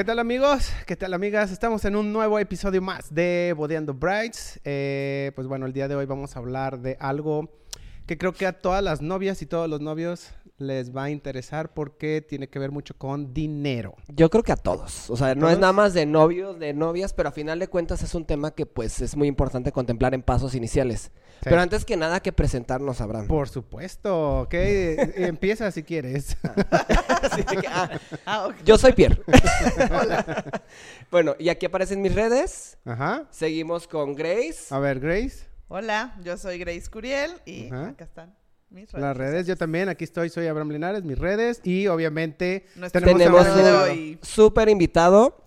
¿Qué tal amigos? ¿Qué tal amigas? Estamos en un nuevo episodio más de Bodeando Brides. Eh, pues bueno, el día de hoy vamos a hablar de algo que creo que a todas las novias y todos los novios les va a interesar porque tiene que ver mucho con dinero. Yo creo que a todos. O sea, no es nada más de novios, de novias, pero a final de cuentas es un tema que pues es muy importante contemplar en pasos iniciales. Pero antes que nada que presentarnos, Abraham. Por supuesto, ok. Empieza si quieres. Así de que, ah, Ah, ok. yo soy Pierre. bueno, y aquí aparecen mis redes. Ajá. Seguimos con Grace. A ver, Grace, Hola, yo soy Grace Curiel y Ajá. acá están mis redes. las redes. Yo también, aquí estoy, soy Abraham Linares, mis redes. Y obviamente Nuestro Tenemos de un- hoy. Súper invitado,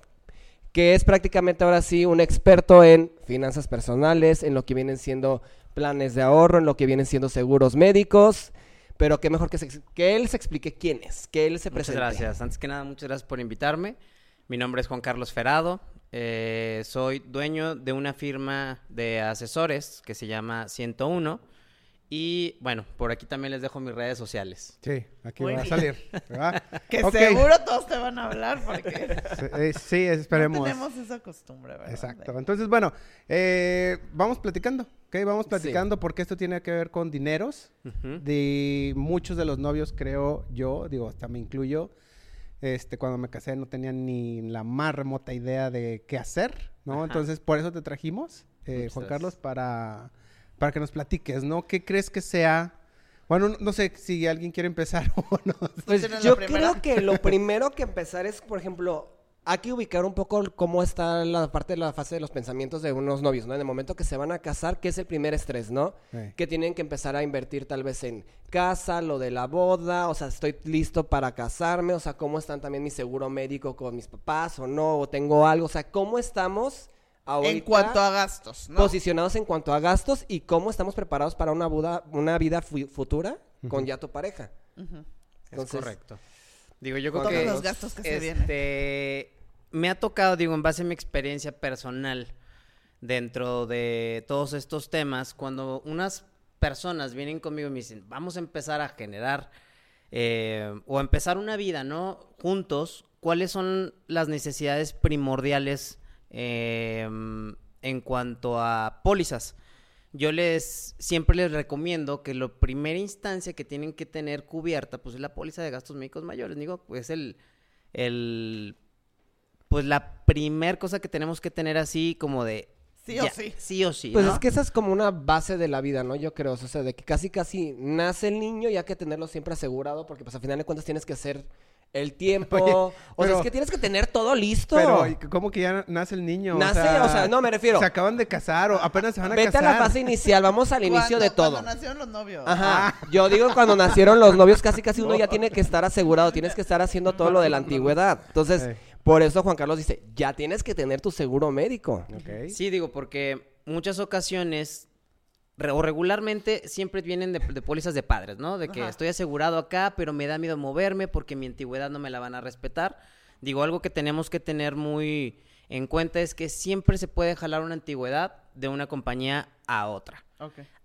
que es prácticamente ahora sí un experto en finanzas personales, en lo que vienen siendo planes de ahorro, en lo que vienen siendo seguros médicos. Pero qué mejor que, se que él se explique quién es, que él se Muchas presente. gracias. Antes que nada, muchas gracias por invitarme. Mi nombre es Juan Carlos Ferado. eh, soy dueño de una firma de asesores que se llama 101. Y bueno, por aquí también les dejo mis redes sociales. Sí, aquí Muy va a salir. ¿verdad? Que seguro todos te van a hablar porque Sí, eh, Sí, esperemos. no tenemos esa costumbre, ¿verdad? Exacto. Entonces, bueno, eh, vamos platicando, ¿ok? Vamos platicando porque esto tiene que ver con dineros. De muchos de los novios, creo yo, digo, hasta me incluyo. Este, cuando me casé no tenía ni la más remota idea de qué hacer, ¿no? Ajá. Entonces, por eso te trajimos, eh, Juan. Carlos, para, para que nos platiques, ¿no? ¿Qué crees que sea? Bueno, no, no sé si alguien quiere empezar o no. Pues ¿Tienes yo creo que lo primero que empezar es, por ejemplo, hay que ubicar un poco cómo está la parte de la fase de los pensamientos de unos novios, ¿no? En el momento que se van a casar, ¿qué es el primer estrés, no? Sí. Que tienen que empezar a invertir tal vez en casa, lo de la boda, o sea, estoy listo para casarme, o sea, cómo están también mi seguro médico con mis papás o no, o tengo algo, o sea, cómo estamos ahorita En cuanto a gastos, ¿no? posicionados en cuanto a gastos y cómo estamos preparados para una, boda- una vida fu- futura con ya tu pareja. Es Entonces, correcto. Digo, yo creo Todos que los gastos que se vienen. este, me ha tocado, digo, en base a mi experiencia personal dentro de todos estos temas, cuando unas personas vienen conmigo y me dicen, vamos a empezar a generar eh, o a empezar una vida, ¿no? Juntos, ¿cuáles son las necesidades primordiales eh, en cuanto a pólizas? Yo les siempre les recomiendo que la primera instancia que tienen que tener cubierta, pues es la póliza de gastos médicos mayores. Digo, pues el, el pues la primer cosa que tenemos que tener así como de Sí o ya, sí. sí o sí, Pues ¿no? es que esa es como una base de la vida, ¿no? Yo creo, o sea, de que casi casi nace el niño y hay que tenerlo siempre asegurado porque pues al final de cuentas tienes que hacer el tiempo. Oye, o sea, es que tienes que tener todo listo. Pero, ¿y ¿cómo que ya nace el niño? Nace, o sea, no, me refiero. Se acaban de casar o apenas se van a Vete a casar. la fase inicial, vamos al inicio de todo. Cuando nacieron los novios. Ajá. Yo digo cuando nacieron los novios, casi casi uno ya tiene que estar asegurado, tienes que estar haciendo todo lo de la antigüedad. Entonces, por eso Juan Carlos dice, ya tienes que tener tu seguro médico. Ok. Sí, digo, porque muchas ocasiones o regularmente siempre vienen de, de pólizas de padres, ¿no? De que Ajá. estoy asegurado acá, pero me da miedo moverme porque mi antigüedad no me la van a respetar. Digo, algo que tenemos que tener muy en cuenta es que siempre se puede jalar una antigüedad de una compañía a otra,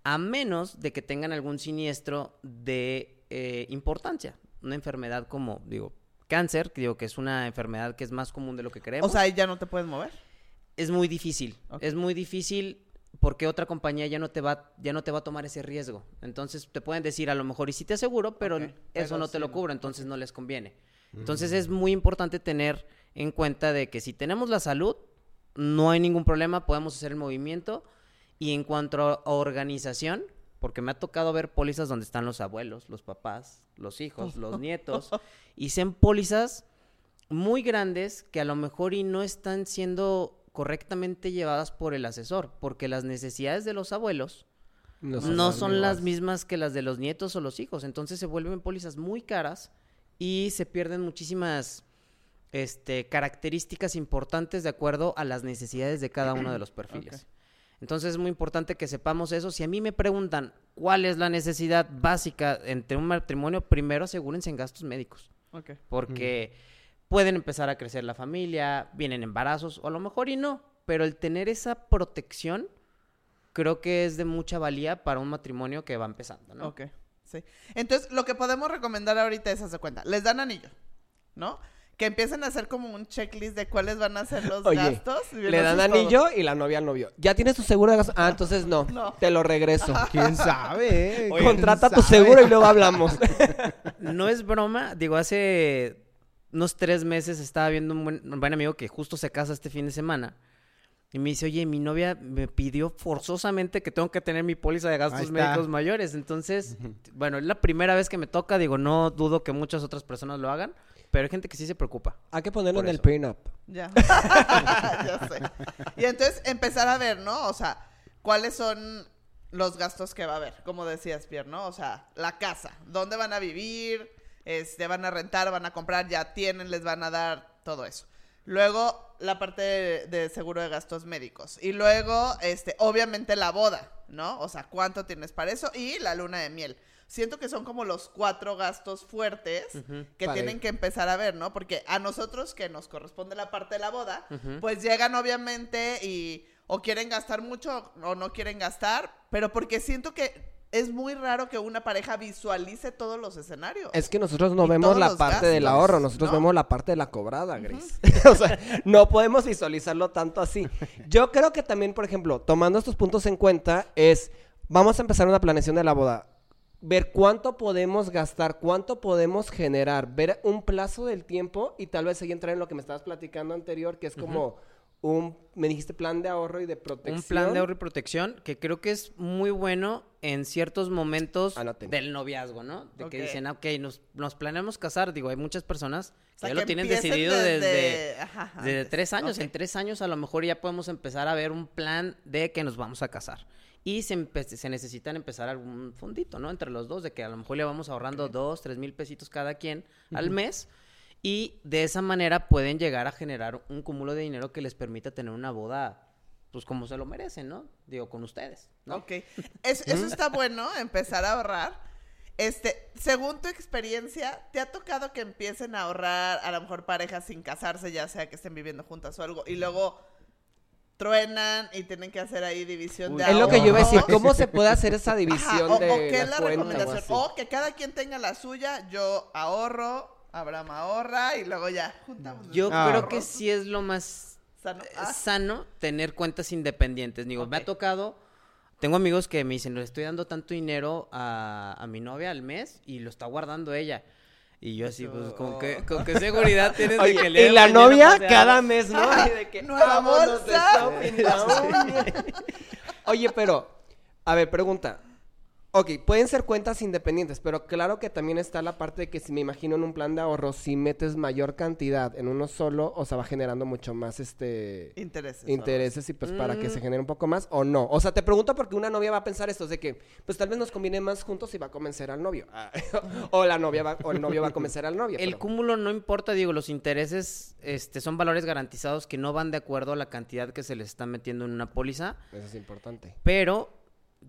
a menos de que tengan algún siniestro de eh, importancia, una enfermedad como, digo, cáncer, que digo que es una enfermedad que es más común de lo que creemos O sea, ahí ya no te puedes mover. es muy difícil. Es muy difícil porque otra compañía ya no te va ya no te va a tomar ese riesgo. Entonces te pueden decir a lo mejor y sí te aseguro, pero eso pero no te lo cubre, entonces no les conviene. Entonces es muy importante tener en cuenta de que si tenemos la salud, no hay ningún problema, podemos hacer el movimiento. Y en cuanto a organización, porque me ha tocado ver pólizas donde están los abuelos, los papás, los hijos, los nietos, y son pólizas muy grandes que a lo mejor y no están siendo correctamente llevadas por el asesor, porque las necesidades de los abuelos no son las mismas. que las de los nietos o los hijos, entonces se vuelven pólizas muy caras y se pierden muchísimas este, características importantes de acuerdo a las necesidades de cada uno de los perfiles. Entonces es muy importante que sepamos eso. Si a mí me preguntan cuál es la necesidad básica entre un matrimonio, primero asegúrense en gastos médicos. Porque pueden empezar a crecer la familia, vienen embarazos, o a lo mejor y no, pero el tener esa protección creo que es de mucha valía para un matrimonio que va empezando, ¿no? Ok, sí. Entonces, lo que podemos recomendar ahorita es hacer cuenta. Les dan anillo, ¿no? que empiecen a hacer como un checklist de cuáles van a ser los Oye, gastos. y Le dan anillo y la novia al novio. ¿Ya tienes tu seguro de gasto? Ah, entonces no. No. Te lo regreso. ¿Quién sabe? ¿Quién Contrata tu sabe? seguro y luego hablamos. No es broma, digo, hace unos tres meses estaba viendo un buen, un buen amigo que justo se casa este fin de semana. Y me dice, oye, mi novia me pidió forzosamente que tengo que tener mi póliza de gastos médicos mayores. Entonces, bueno, es la primera vez que me toca, digo, no dudo que muchas otras personas lo hagan, pero hay gente que sí se preocupa. Hay que ponerlo en el prenup. Ya. ya sé. Y entonces empezar a ver, ¿no? O sea, cuáles son los gastos que va a haber, como decías, Pierre, ¿no? O sea, la casa, dónde van a vivir, este, van a rentar, van a comprar, ya tienen, les van a dar todo eso. Luego, la parte de, de seguro de gastos médicos. Y luego, este, obviamente la boda, ¿no? O sea, cuánto tienes para eso y la luna de miel. Siento que son como los cuatro gastos fuertes que tienen ir. que empezar a ver, ¿no? Porque a nosotros que nos corresponde la parte de la boda, pues llegan obviamente y o quieren gastar mucho o no quieren gastar, pero porque siento que es muy raro que una pareja visualice todos los escenarios. Es que nosotros no Y vemos la parte del ahorro, nosotros ¿no? vemos la parte de la cobrada, Grace. o sea, no podemos visualizarlo tanto así. Yo creo que también, por ejemplo, tomando estos puntos en cuenta, es, vamos a empezar una planeación de la boda. Ver cuánto podemos gastar, cuánto podemos generar, ver un plazo del tiempo y tal vez ahí entrar en lo que me estabas platicando anterior, que es como un, me dijiste plan de ahorro y de protección. Un plan de ahorro y protección que creo que es muy bueno en ciertos momentos Anoten. del noviazgo, ¿no? De que dicen, ah, ok, nos, nos planeamos casar. Digo, hay muchas personas que O sea, ya lo tienen decidido desde, ajá, desde tres años. En tres años a lo mejor ya podemos empezar a ver un plan de que nos vamos a casar. Y se, se necesitan empezar algún fondito, ¿no? Entre los dos, de que a lo mejor le vamos ahorrando dos, tres mil pesitos cada quien al mes. Y de esa manera pueden llegar a generar un cúmulo de dinero que les permita tener una boda, pues como se lo merecen, ¿no? Digo, con ustedes, ¿no? Ok. Es- eso está bueno, empezar a ahorrar. Este, según tu experiencia, ¿te ha tocado que empiecen a ahorrar a lo mejor parejas sin casarse, ya sea que estén viviendo juntas o algo, y luego truenan y tienen que hacer ahí división de Es lo que yo iba a decir? ¿cómo se puede hacer esa división o, o de qué la es la cuenta o recomendación. O que cada quien tenga la suya, yo ahorro, Abraham ahorra y luego ya juntamos. Yo Ah. creo que sí es lo más Sano. eh, Ah, sano tener cuentas independientes. Digo, me ha tocado. Tengo amigos que me dicen, le estoy dando tanto dinero a, a mi novia al mes y lo está guardando ella. Y yo así, pues, ¿con qué, con qué seguridad tienes de que el día y la novia cada mes, ¿no? De que, nueva de bolsa. shopping, uña. Oye, pero, a ver, pregunta. Ok, pueden ser cuentas independientes, pero claro que también está la parte de que si me imagino en un plan de ahorro, si metes mayor cantidad en uno solo, o sea, va generando mucho más este intereses. intereses y pues para que Mm. se genere un poco más o no. O sea, te pregunto porque una novia va a pensar esto, de que pues tal vez nos conviene más juntos y va a convencer al novio. Ah, o la novia va, o el novio va a convencer al novio. El pero- cúmulo no importa, digo, los intereses este, son valores garantizados que no van de acuerdo a la cantidad que se les está metiendo en una póliza. Eso es importante. Pero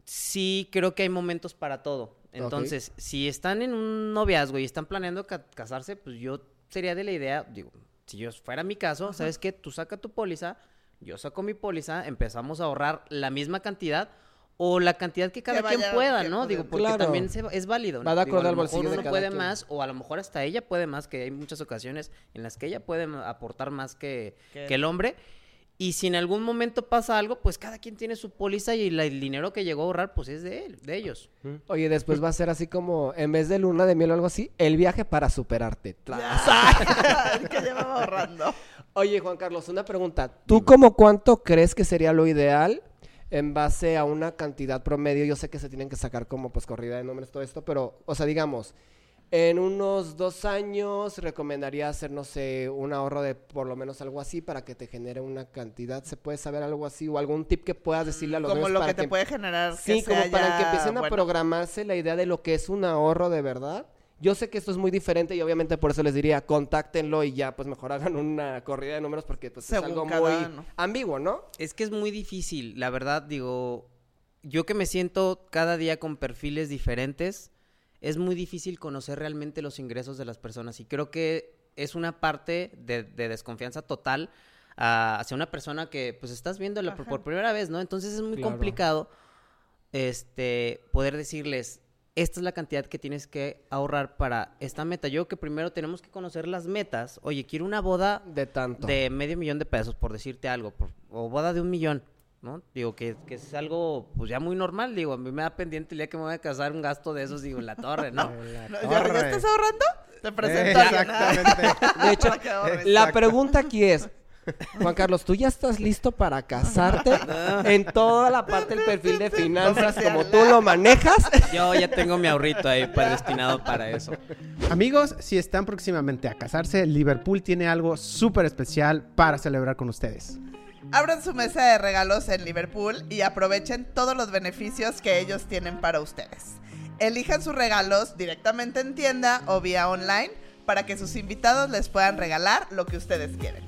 sí creo que hay momentos para todo. Entonces, si están en un noviazgo y están planeando ca- casarse, pues yo sería de la idea, digo, si yo fuera mi caso, ¿sabes qué? Tú saca tu póliza, yo saco mi póliza, empezamos a ahorrar la misma cantidad o la cantidad que cada quien vaya pueda, que ¿no? Digo, porque Claro. también se- es válido. Va de a al lo mejor bolsillo de uno cada puede quien. más o a lo mejor hasta ella puede más, que hay muchas ocasiones en las que ella puede aportar más que, Que- que el hombre. Y si en algún momento pasa algo, pues cada quien tiene su póliza y el dinero que llegó a ahorrar, pues es de él, de ellos. Oye, después va a ser así como, en vez de luna de miel o algo así, el viaje para superarte. Que llevaba ahorrando. Oye, Juan Carlos, una pregunta. ¿Tú como cuánto crees que sería lo ideal en base a una cantidad promedio? Yo sé que se tienen que sacar como pues corrida de números todo esto, pero, o sea, digamos, en unos dos años recomendaría hacer, no sé, un ahorro de por lo menos algo así para que te genere una cantidad. ¿Se puede saber algo así o algún tip que puedas decirle a los Como lo para que te puede generar. Sí, que como sea para que empiecen a programarse la idea de lo que es un ahorro de verdad. Yo sé que esto es muy diferente y obviamente por eso les diría, contáctenlo y ya pues mejor hagan una corrida de números porque pues, es algo cada muy ambiguo, ¿no? Es que es muy difícil, la verdad, digo, yo que me siento cada día con perfiles diferentes, es muy difícil conocer realmente los ingresos de las personas y creo que es una parte de, de desconfianza total ah, hacia una persona que pues estás viéndola por, primera vez, ¿no? Entonces es muy Claro. complicado este poder decirles esta es la cantidad que tienes que ahorrar para esta meta. Yo creo que primero tenemos que conocer las metas. Oye, quiero una boda De tanto. de medio millón de pesos, por decirte algo, por- o boda de un millón, ¿no? Digo, que, que es algo, pues ya muy normal, digo, a mí me da pendiente el día que me voy a casar un gasto de esos, digo, en la torre, ¿no? La ¿Ya, ya torre. estás ahorrando? Te presento ¿ah? Exactamente. De hecho. La pregunta aquí es, Juan Carlos, ¿tú ya estás listo para casarte en toda la parte del perfil de finanzas como tú lo manejas? Yo ya tengo mi ahorrito ahí para- destinado para eso. Amigos, si están próximamente a casarse, Liverpool tiene algo súper especial para celebrar con ustedes. Abran su mesa de regalos en Liverpool y aprovechen todos los beneficios que ellos tienen para ustedes. Elijan sus regalos directamente en tienda o vía online para que sus invitados les puedan regalar lo que ustedes quieren.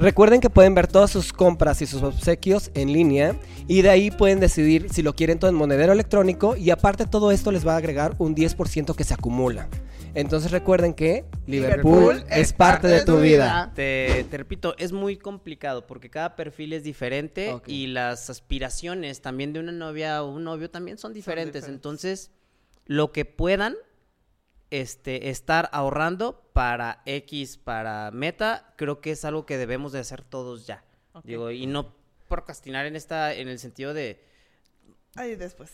Recuerden que pueden ver todas sus compras y sus obsequios en línea y de ahí pueden decidir si lo quieren todo en monedero electrónico y aparte todo esto les va a agregar un 10% que se acumula. Entonces recuerden que Liverpool, es parte de tu vida. Te, te repito, es muy complicado porque cada perfil es diferente y las aspiraciones también de una novia o un novio también son diferentes. diferentes. Entonces, lo que puedan este, estar ahorrando para X, para meta, creo que es algo que debemos de hacer todos ya. Digo, y no procrastinar en esta, en el sentido de Ahí después.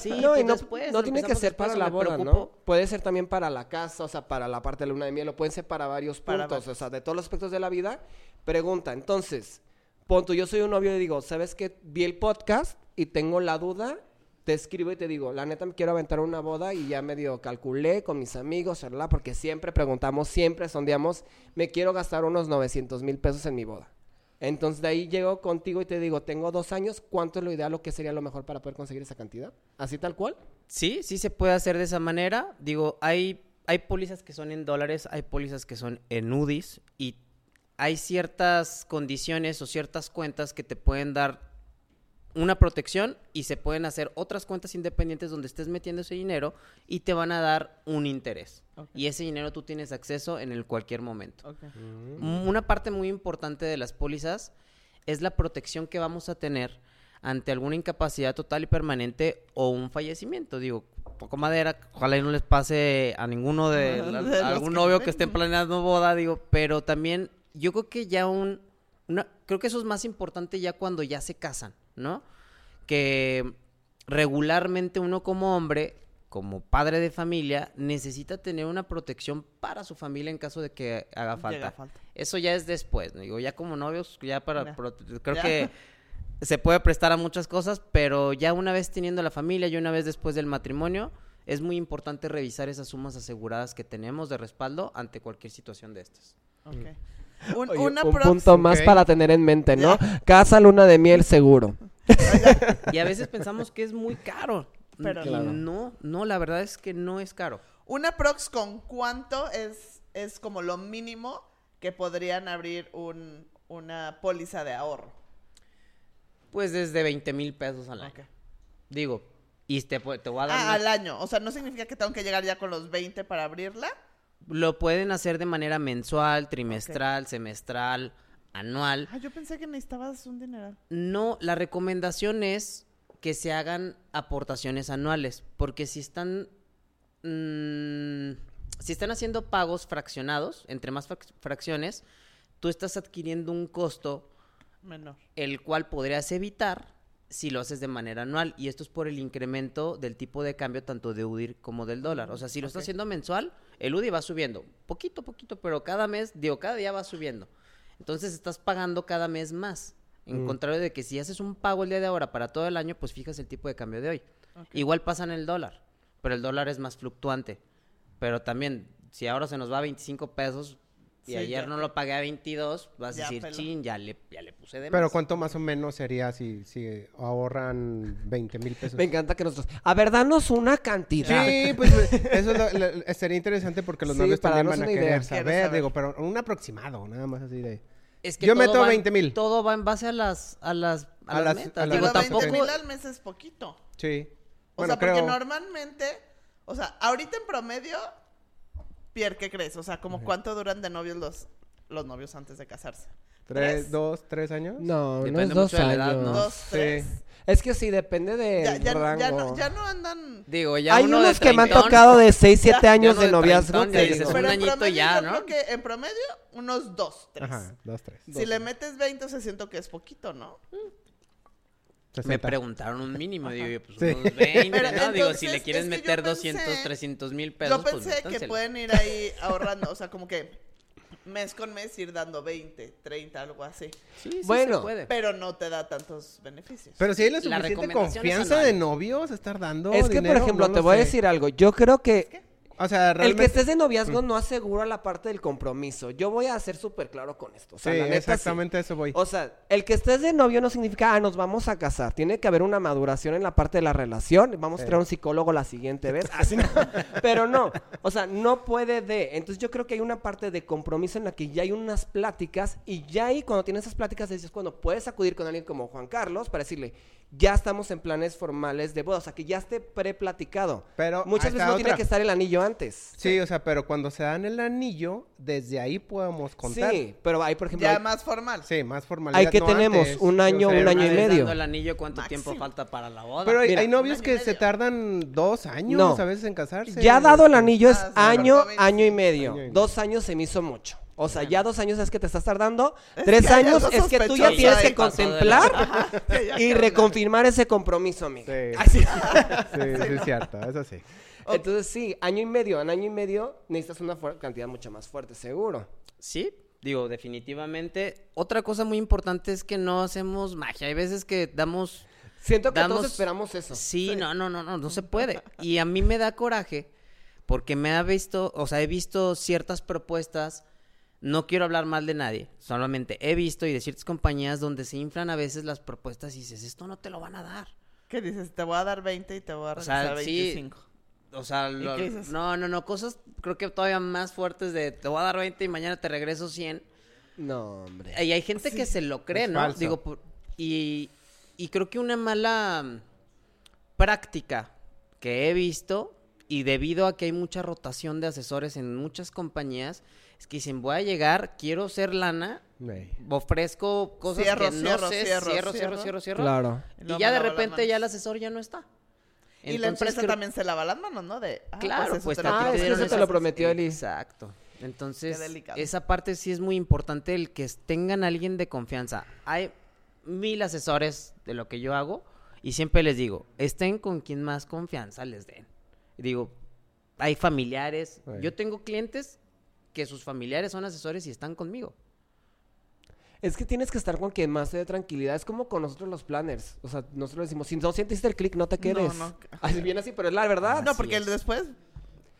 sí, No, y no, después, no tiene que ser para la boda. ¿no? Puede ser también para la casa, o sea, para la parte de la luna de miel, o pueden ser para varios Para puntos, varios. o sea, de todos los aspectos de la vida. Pregunta, entonces, pon tú, yo soy un novio y digo, ¿sabes qué? Vi el podcast y tengo la duda, te escribo y te digo, la neta me quiero aventar una boda y ya medio calculé con mis amigos, ¿verdad? Porque siempre preguntamos, siempre sondeamos, me quiero gastar unos 900 mil pesos en mi boda. Entonces de ahí llego contigo y te digo, tengo dos años, ¿cuánto es lo ideal o qué sería lo mejor para poder conseguir esa cantidad? ¿Así tal cual? Sí, sí se puede hacer de esa manera. Digo, hay, hay pólizas que son en dólares, hay pólizas que son en UDIs y hay ciertas condiciones o ciertas cuentas que te pueden dar una protección y se pueden hacer otras cuentas independientes donde estés metiendo ese dinero y te van a dar un interés. Y ese dinero tú tienes acceso en el cualquier momento. Mm, Una parte muy importante de las pólizas es la protección que vamos a tener ante alguna incapacidad total y permanente o un fallecimiento. Digo, poco madera, ojalá y no les pase a ninguno de, Ajá, la- de los a algún que novio ven. que esté planeando boda, digo, pero también yo creo que ya un, una- creo que eso es más importante ya cuando ya se casan, ¿no? Que regularmente uno como hombre, como padre de familia, necesita tener una protección para su familia en caso de que haga falta. Llega falta. Eso ya es después, ¿no? digo, ya como novios, ya para... Ya. Creo Ya. que se puede prestar a muchas cosas, pero ya una vez teniendo la familia y una vez después del matrimonio, es muy importante revisar esas sumas aseguradas que tenemos de respaldo ante cualquier situación de estas. Ok. Un, Oye, una un punto más para tener en mente, ¿no? Casa luna de miel seguro. Y a veces pensamos que es muy caro. Pero Claro. no, no, la verdad es que no es caro. Una prox con cuánto es, es como lo mínimo que podrían abrir un, una póliza de ahorro. Pues desde 20 mil pesos al año. Digo, y te, te voy a dar... Ah, una- al año. O sea, no significa que tengo que llegar ya con los 20 para abrirla. Lo pueden hacer de manera mensual, trimestral, semestral, anual. Ah, yo pensé que necesitabas un dineral. No, la recomendación es que se hagan aportaciones anuales, porque si están mm, si están haciendo pagos fraccionados, entre más frac- fracciones, tú estás adquiriendo un costo Menor. el cual podrías evitar si lo haces de manera anual. Y esto es por el incremento del tipo de cambio tanto de UDIR como del dólar. O sea, si lo estás haciendo mensual, el UDI va subiendo. Poquito, poquito, pero cada mes, digo, cada día va subiendo. Entonces estás pagando cada mes más. En Mm. contrario de que si haces un pago el día de ahora para todo el año, pues fijas el tipo de cambio de hoy. Igual pasa en el dólar, pero el dólar es más fluctuante. Pero también, si ahora se nos va a 25 pesos y Sí, ayer ya. no lo pagué a 22, vas a decir, peló. chin, ya le, ya le puse de Pero más". ¿cuánto más o menos sería si, si ahorran 20 mil pesos? Me encanta que nosotros... A ver, danos una cantidad. Sí, pues eso es lo- lo- sería interesante porque los Sí, novios también van a querer idea. saber, digo, pero un aproximado, nada más así de... Es que Yo todo meto va en- 20,000. Todo va en base a las a las a, A las, las- metas. a las Digo, Pero metas, 20 tampoco mil al mes es poquito. Sí. O Bueno, sea, porque normalmente, o sea, ahorita en promedio, Pierre, ¿qué crees? O sea, como cuánto duran de novios los, los novios antes de casarse. ¿Tres, ¿Tres? dos, tres años? No, no Depende es dos mucho de la edad, años. ¿no? Dos, tres. Es que sí, depende del Ya, ya- rango. ya no, ya no andan... Digo, ya Hay uno de unos que me han tocado de 6, 7 Ya, años ya de de noviazgo. que dices, un Pero en añito promedio, ya, yo ¿no? creo que en promedio, unos dos, tres. Ajá, dos, tres. Si le metes 20, se siento que es poquito, ¿no? Me 60. preguntaron un mínimo, digo, yo, pues Sí. unos 20, Pero ¿no? Digo, si entonces, le que yo meter pensé- 200, 300 mil Yo pesos, pues pensé que métanselo. pueden ir ahí ahorrando, o sea, como que mes con mes ir dando 20, 30, algo así. Sí, sí Bueno, se puede. Pero no te da tantos beneficios. Pero si hay la La suficiente es confianza de novios, estar dando Es que, por dinero, ejemplo, no te voy a sé. decir algo. Yo creo que O sea, el realmente... que estés de noviazgo no asegura la parte del compromiso. Yo voy a ser súper claro con esto. O sea, sí, la neta, sí. exactamente eso voy. O sea, el que estés de novio no significa, ah, nos vamos a casar. Tiene que haber una maduración en la parte de la relación. Vamos a traer un psicólogo la siguiente vez. Así no. Pero no. O sea, no puede de. Entonces yo creo que hay una parte de compromiso en la que ya hay unas pláticas y ya ahí cuando tienes esas pláticas es cuando puedes acudir con alguien como Juan Carlos para decirle, ya estamos en planes formales de boda. O sea, que ya esté pre-platicado. Pero Muchas veces no tiene que estar el anillo antes. Sí, o sea, pero cuando se dan el anillo, desde ahí podemos contar. Sí, pero hay, por ejemplo, ya hay- más formal. Sí, más formalidad. Hay que no tenemos antes. un año, O sea, un año y medio. dando el anillo, ¿cuánto Máximo. tiempo falta para la boda? Pero hay, Mira, hay novios que se tardan dos años No. a veces en casarse. Ya dado el anillo es Ah, año, año y medio. Año y medio. Dos años se me hizo mucho. O sea, ya dos años es que te estás tardando. Es Tres años es que tú ya tienes que contemplar y reconfirmar ese compromiso, amigo. Sí. Así. Sí, sí, es cierto, eso sí. Entonces sí, año y medio. En año y medio necesitas una cantidad mucho más fuerte, seguro. Sí, digo, definitivamente. Otra cosa muy importante es que no hacemos magia. Hay veces que damos... Siento que Damos- todos esperamos eso. Sí, no, no, no, no, no se puede. Y a mí me da coraje porque me ha visto, o sea, he visto ciertas propuestas, no quiero hablar mal de nadie, solamente he visto y de ciertas compañías donde se inflan a veces las propuestas y dices, esto no te lo van a dar. ¿Qué dices? Te voy a dar 20 y te voy a O sea, regresar sí. 25. O sea, lo- qué dices? no, no, no, cosas creo que todavía más fuertes de te voy a dar 20 y mañana te regreso 100. No, hombre. Y hay gente que se lo cree, es ¿no? falso. Digo, por- y, y creo que una mala mm, práctica que he visto, y debido a que hay mucha rotación de asesores en muchas compañías, es que dicen, voy a llegar, quiero ser lana, ofrezco cosas Cierro, que no cierro, sé, cierro, cierro, cierro, cierro. cierro, cierro. Claro. Y ya de repente ya el asesor ya no está. Y la empresa creo- también se lava las manos, ¿no? De, ah, Claro, eso pues te a ti Ah, te es que dieron eso te lo prometió Eli. Exacto. Entonces, esa parte sí es muy importante, el que tengan a alguien de confianza. Hay mil asesores de lo que yo hago y siempre les digo, estén con quien más confianza les den. Y digo, hay familiares, Ay. yo tengo clientes que sus familiares son asesores y están conmigo. Es que tienes que estar con quien más te dé tranquilidad. Es como con nosotros los planners. O sea, nosotros decimos, si no sientiste el clic, no te quedes. no. Así bien así, pero es la verdad. No, porque es. después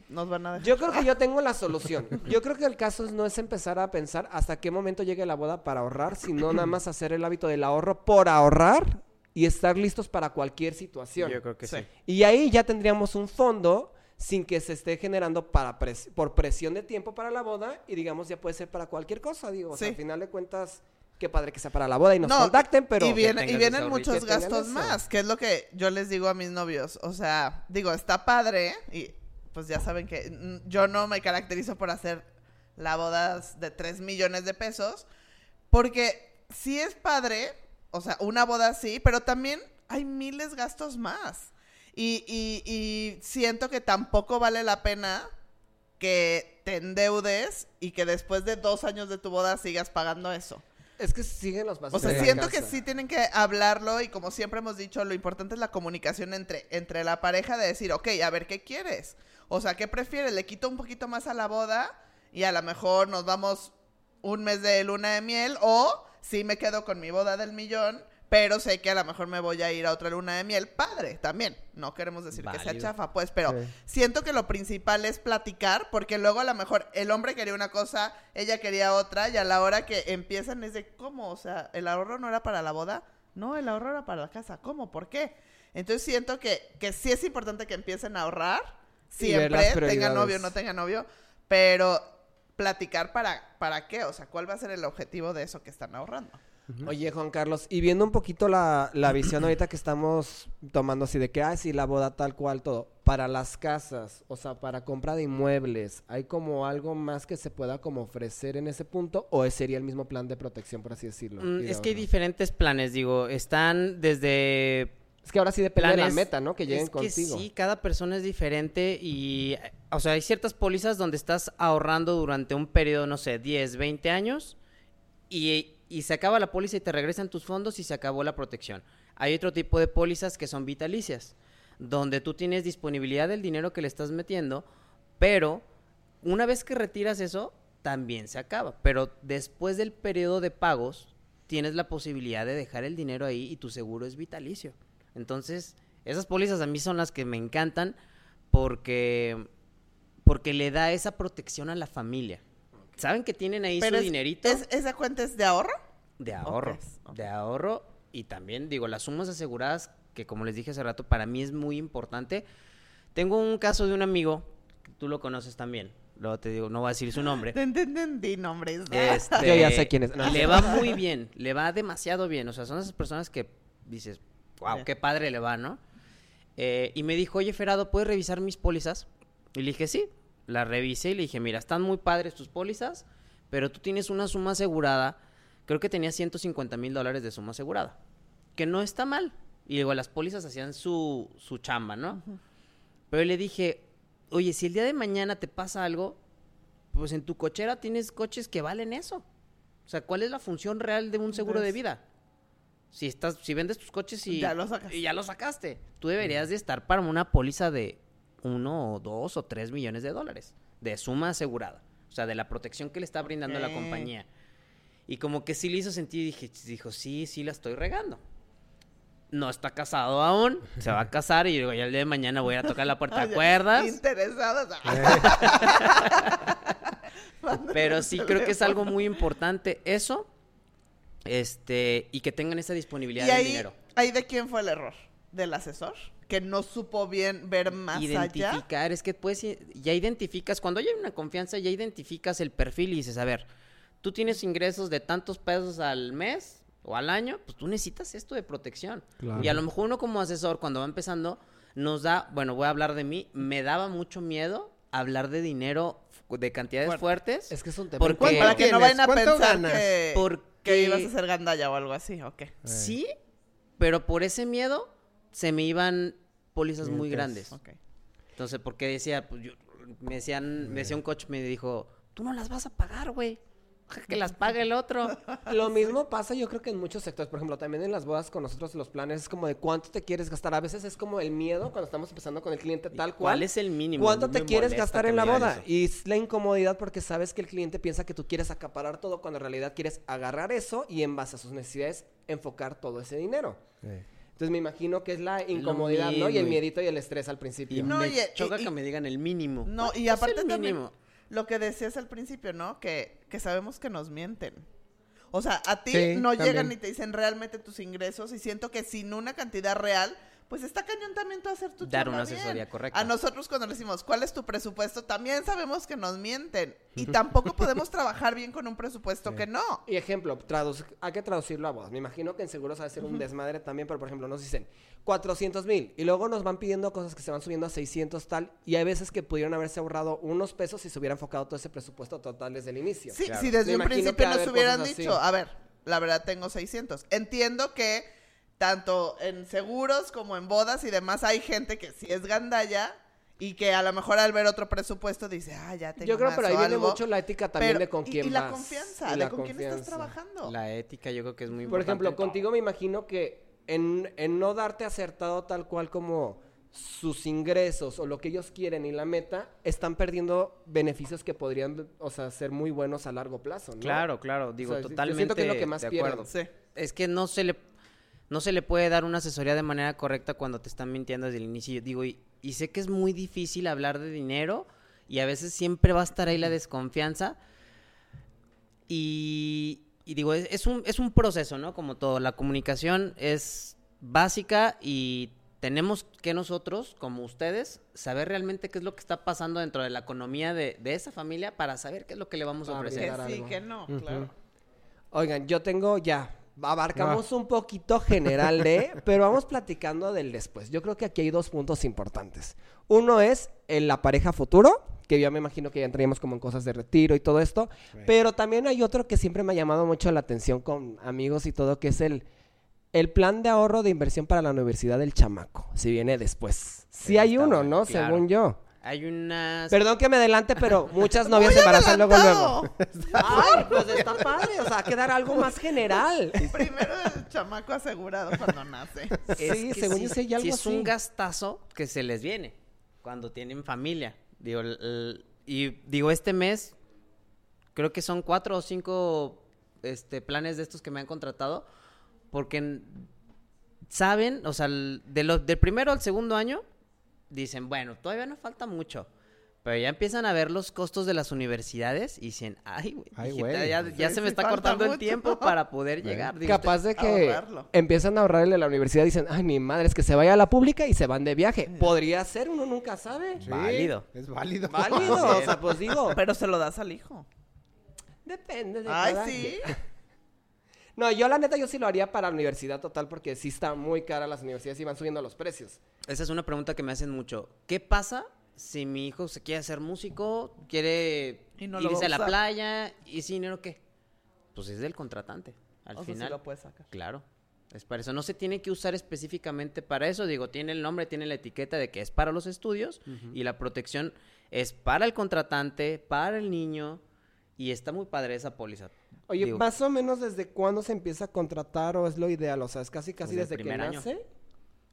nos van a dejar. Yo creo que yo tengo la solución. Yo creo que el caso es- no es empezar a pensar hasta qué momento llegue la boda para ahorrar, sino nada más hacer el hábito del ahorro por ahorrar y estar listos para cualquier situación. creo que Sí. Y ahí ya tendríamos un fondo sin que se esté generando para pres- por presión de tiempo para la boda y digamos ya puede ser para cualquier cosa, digo, o sea, al final de cuentas qué padre que sea para la boda y nos No, contacten, pero y, viene- tengas y vienen muchos gastos más, que es lo que yo les digo a mis novios. O sea, digo, está padre y pues ya saben que yo no me caracterizo por hacer la bodas de 3 millones de pesos, porque sí es padre, o sea, una boda sí, pero también hay miles gastos más. Y, y, y siento que tampoco vale la pena que te endeudes y que después de dos años de tu boda sigas pagando eso. Es que siguen los pasos. O sea, de siento que sí tienen que hablarlo y como siempre hemos dicho, lo importante es la comunicación entre, entre la pareja de decir, ok, a ver, ¿qué quieres? O sea, ¿qué prefieres? ¿Le quito un poquito más a la boda y a lo mejor nos vamos un mes de luna de miel? O sí me quedo con mi boda del millón, pero sé que a lo mejor me voy a ir a otra luna de miel. Padre, también. No queremos decir que sea chafa, pues, pero Sí. siento que lo principal es platicar, porque luego a lo mejor el hombre quería una cosa, ella quería otra, y a la hora que empiezan es de, ¿cómo? O sea, ¿el ahorro no era para la boda? No, el ahorro era para la casa. ¿Cómo? ¿Por qué? Entonces siento que, que sí es importante que empiecen a ahorrar, siempre, tenga novio, no tenga novio, pero platicar para, para qué, o sea, ¿cuál va a ser el objetivo de eso que están ahorrando? Oye, Juan Carlos, y viendo un poquito la, la visión ahorita que estamos tomando así de que, ah, sí, la boda tal cual, todo. Para las casas, o sea, para compra de inmuebles, ¿hay como algo más que se pueda como ofrecer en ese punto? ¿O sería el mismo plan de protección, por así decirlo? Mm, de es que hay diferentes planes, digo, están desde Es que ahora sí depende de la planes- meta, ¿no? Que lleguen es que contigo. sí, cada persona es diferente y, o sea, hay ciertas pólizas donde estás ahorrando durante un periodo, no sé, 10, 20 años y, y se acaba la póliza y te regresan tus fondos y se acabó la protección. Hay otro tipo de pólizas que son vitalicias, donde tú tienes disponibilidad del dinero que le estás metiendo, pero una vez que retiras eso, también se acaba. Pero después del periodo de pagos, tienes la posibilidad de dejar el dinero ahí y tu seguro es vitalicio. Entonces, esas pólizas a mí son las que me encantan porque, porque le da esa protección a la familia. Saben que tienen ahí su es- dinerito ¿es- ¿Esa cuenta es de ahorro? de ahorro. De ahorro y también, digo, las sumas aseguradas, que como les dije hace rato, para mí es muy importante. Tengo un caso de un amigo, tú lo conoces también. Luego te digo, no voy a decir su nombre. Ten, ten, ten, di nombres. Este, Yo ya sé quién es. No, le va muy bien, le va demasiado bien. O sea, son esas personas que dices, wow, qué padre le va, ¿no? Eh, y me dijo, oye, Ferado, ¿puedes revisar mis pólizas? Y le dije, sí. La revisé y le dije, mira, están muy padres tus pólizas, pero tú tienes una suma asegurada. Creo que tenía 150 mil dólares de suma asegurada. Que no está mal. Y digo, las pólizas hacían su, su chamba, ¿no? Pero le dije, oye, si el día de mañana te pasa algo, pues en tu cochera tienes coches que valen eso. O sea, ¿cuál es la función real de un seguro de vida? Si estás, si vendes tus coches y Ya lo y ya lo sacaste, tú deberías de estar para una póliza de uno o dos o tres millones de dólares de suma asegurada. O sea, de la protección que le está brindando la Ok. compañía. Y como que sí le hizo sentido y dije, dijo, sí, sí la estoy regando. No está casado aún, se va a casar y digo, ya el día de mañana voy a tocar la puerta, ¿te acuerdas? Interesados. Pero sí creo que es algo muy importante eso. Este, y que tengan esa disponibilidad ¿Y del ahí, dinero. ahí de quién fue el error? ¿Del asesor? Que no supo bien ver más allá. identificar, es que pues ya identificas, cuando hay una confianza, ya identificas el perfil y dices, a ver, tú tienes ingresos de tantos pesos al mes o al año, pues tú necesitas esto de protección. Claro. Y a lo mejor uno como asesor, cuando va empezando, nos da, bueno, voy a hablar de mí, me daba mucho miedo hablar de dinero, de cantidades Fuerte. fuertes. Es que es un tema. Porque- ¿Cuánto Para que no vayan a ¿Cuánto pensar ganas? que, Porque- que ibas a ser gandalla o algo así, ok. Sí, pero por ese miedo se me iban pólizas muy grandes. ok. Entonces, porque decía, pues yo, me decían, me decía un coach, me dijo, tú no las vas a pagar, güey. Que las pague el otro. Lo mismo pasa yo creo que en muchos sectores, por ejemplo, también en las bodas con nosotros los planes es como de cuánto te quieres gastar. A veces es como el miedo cuando estamos empezando con el cliente tal cual. ¿Cuál es el mínimo? ¿Cuánto te quieres gastar en la boda? eso. Y es la incomodidad porque sabes que el cliente piensa que tú quieres acaparar todo cuando en realidad quieres agarrar eso y en base a sus necesidades enfocar todo ese dinero. Entonces me imagino que es la incomodidad, ¿no? Y el miedito y el estrés al Y principio. No, me y- choca y- que me digan el mínimo. No, ¿Cuánto y aparte el también mínimo? lo que decías al principio, ¿no? Que, que sabemos que nos mienten. O sea, a ti Sí, no llegan y te dicen realmente tus ingresos y siento que sin una cantidad real, pues está cañón también tú hacer tu Dar chamba una bien. asesoría correcta. A nosotros cuando le decimos, ¿cuál es tu presupuesto? También sabemos que nos mienten y tampoco podemos trabajar bien con un presupuesto que no. Y ejemplo, hay que traducirlo a voz. Me imagino que en seguros ha de ser un desmadre también, pero por ejemplo nos dicen 400 mil y luego nos van pidiendo cosas que se van subiendo a 600 tal y hay veces que pudieron haberse ahorrado unos pesos si se hubiera enfocado todo ese presupuesto total desde el inicio. Sí, Claro. si desde Me un principio nos hubieran así. dicho, a ver, la verdad tengo 600. Entiendo que tanto en seguros como en bodas y demás hay gente que sí es gandalla y que a lo mejor al ver otro presupuesto dice, ah, ya tengo Yo creo, más pero ahí viene algo". mucho la ética también Pero- de con y- quién y, la vas. confianza, Y de la con quién estás trabajando. La ética yo creo que es muy Por importante. ejemplo, contigo me imagino que en, en no darte acertado tal cual como sus ingresos o lo que ellos quieren y la meta, están perdiendo beneficios que podrían, o sea, ser muy buenos a largo plazo, ¿no? Claro, claro, digo, O sea, yo totalmente siento que es lo que más de pierden. acuerdo. Sí. Es que no se le no se le puede dar una asesoría de manera correcta cuando te están mintiendo desde el inicio. Yo digo, y, y sé que es muy difícil hablar de dinero y a veces siempre va a estar ahí la desconfianza. Y, y digo, es, es un, es un proceso, ¿no? Como todo, la comunicación es básica y tenemos que nosotros, como ustedes, saber realmente qué es lo que está pasando dentro de la economía de, de esa familia para saber qué es lo que le vamos a ofrecer. Que sí, que no, claro. Oigan, yo tengo ya abarcamos un poquito general de, pero vamos platicando del después. Yo creo que aquí hay dos puntos importantes. Uno es en la pareja futuro, que yo me imagino que ya entraríamos como en cosas de retiro y todo esto, pero también hay otro que siempre me ha llamado mucho la atención con amigos y todo, que es el, el plan de ahorro de inversión para la universidad del chamaco, si viene después. Sí, Sí, hay uno, ¿no? claro. Según yo. Hay unas... Perdón que me adelante, pero muchas novias se embarazan luego luego. Ay, pues está padre, o sea, quedar algo más general. Primero el chamaco asegurado cuando nace. Es Sí, que según yo sí hay algo sí es así. un gastazo que se les viene cuando tienen familia. Digo, el- el- y digo, este mes creo que son cuatro o cinco este, planes de estos que me han contratado porque saben, o sea, el- de lo- del primero al segundo año dicen, bueno, todavía no falta mucho. Pero ya empiezan a ver los costos de las universidades y dicen, ay, güey, Ay, hijita, güey. ya, ya Sí, se me sí está cortando el tiempo para poder llegar. Digo, Capaz de que ahorrarlo. empiezan a ahorrar el de la universidad y dicen, ay, mi madre, es que se vaya a la pública y se van de viaje. Podría ser, uno nunca sabe. Sí, Válido. Es válido. Válido, o sea, pues digo, Pero se lo das al hijo. depende de Ay, cada sí. No, yo la neta yo sí lo haría para la universidad total porque sí está muy cara las universidades y van subiendo los precios. Esa es una pregunta que me hacen mucho. ¿Qué pasa si mi hijo se quiere hacer músico, quiere no irse a a la playa y ese dinero qué? Pues es del contratante. Al O sea, sí final. lo puedes sacar. Claro. Es para eso. No se tiene que usar específicamente para eso. Digo, tiene el nombre, tiene la etiqueta de que es para los estudios y la protección es para el contratante, para el niño y está muy padre esa póliza. Oye, Digo, más o menos desde cuándo se empieza a contratar o es lo ideal, o sea, es casi casi desde que año. nace.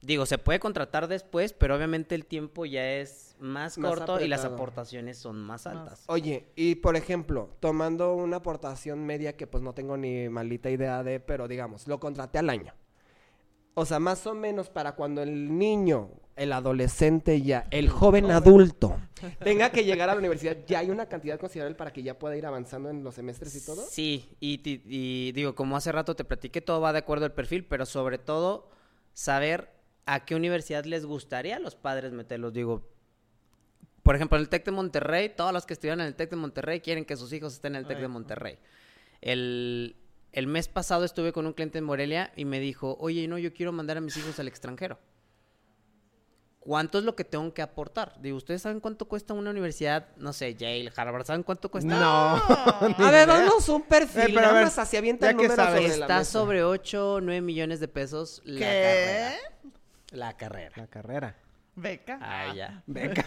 Digo, se puede contratar después, pero obviamente el tiempo ya es más, Más corto y las aportaciones son más altas. Oye, y por ejemplo, tomando una aportación media que pues no tengo ni malita idea de, pero digamos, lo contraté al año. O sea, más o menos para cuando el niño, el adolescente ya, el joven adulto, tenga que llegar a la universidad, ya hay una cantidad considerable para que ya pueda ir avanzando en los semestres y todo. Sí, y, digo, como hace rato te platiqué, todo va de acuerdo al perfil, pero sobre todo saber a qué universidad les gustaría a los padres meterlos. Digo, por ejemplo, en el TEC de Monterrey, todos los que estudian en el TEC de Monterrey quieren que sus hijos estén en el TEC de. Monterrey. El, el mes pasado estuve con un cliente en Morelia y me dijo, oye, no, yo quiero mandar a mis hijos al extranjero. ¿Cuánto es lo que tengo que aportar? Digo, ¿ustedes saben cuánto cuesta una universidad? No sé, Yale, Harvard, ¿saben cuánto cuesta? No. A ver, danos un perfil, Eh, pero a nada ver, más así avienta ya el que número sabes. sobre la Está sobre 8 o 9 millones de pesos la ¿Qué? carrera. La carrera. La carrera. Beca. Ah, ya. Beca.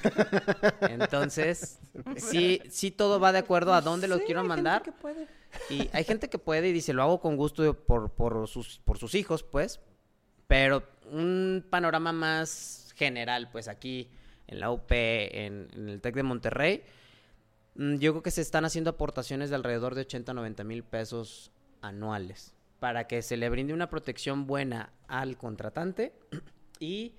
Entonces, sí, sí todo va de acuerdo a dónde los Sí, quiero hay gente mandar. que puede. Y hay gente que puede y dice, lo hago con gusto por, por, sus, por sus hijos, pues. Pero un panorama más general, pues aquí en la UP, en, en el TEC de Monterrey, mm, yo creo que se están haciendo aportaciones de alrededor de 80, 90 mil pesos anuales para que se le brinde una protección buena al contratante y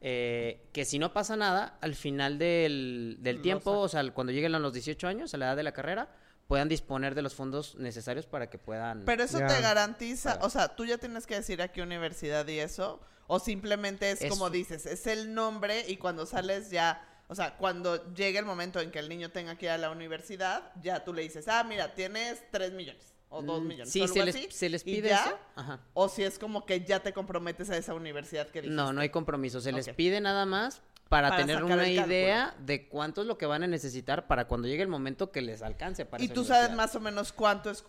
eh, que si no pasa nada, al final del, del tiempo, o sea, cuando lleguen a los 18 años, a la edad de la carrera, puedan disponer de los fondos necesarios para que puedan... Pero eso te garantiza, o sea, tú ya tienes que decir a qué universidad y eso, o simplemente es Es- como dices, es el nombre y cuando sales ya, o sea, cuando llegue el momento en que el niño tenga que ir a la universidad, ya tú le dices, ah, mira, tienes 3 millones o 2 Mm, millones. Sí, o algo se les, así, se les y pide ya, eso. Ajá. O si es como que ya te comprometes a esa universidad que dijiste. No, no hay compromiso. Se les pide nada más para, Para tener una idea de cuánto es lo que van a necesitar para cuando llegue el momento que les alcance para Y tú sabes más o menos cuánto es